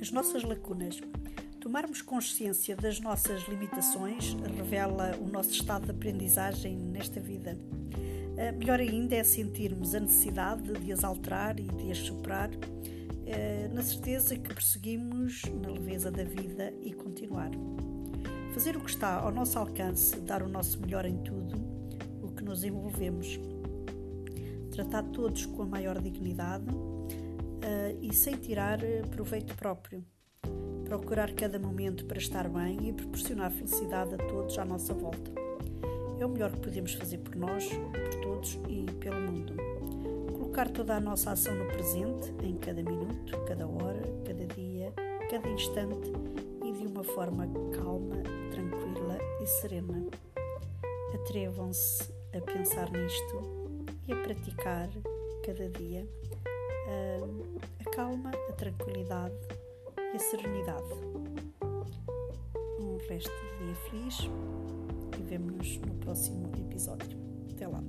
as nossas lacunas. Tomarmos consciência das nossas limitações revela o nosso estado de aprendizagem nesta vida. Uh, melhor ainda é sentirmos a necessidade de as alterar e de as superar, uh, na certeza que prosseguimos na leveza da vida e continuar. Fazer o que está ao nosso alcance, dar o nosso melhor em tudo o que nos envolvemos. Tratar todos com a maior dignidade uh, e sem tirar eh, proveito próprio. Procurar cada momento para estar bem e proporcionar felicidade a todos à nossa volta. É o melhor que podemos fazer por nós, por todos e pelo mundo. Colocar toda a nossa ação no presente, em cada minuto, cada hora, cada dia, cada instante e de uma forma calma, tranquila e serena. Atrevam-se a pensar nisto e a praticar cada dia a calma, a tranquilidade e a serenidade. Um resto de dia feliz e vemo-nos no próximo episódio. Até lá!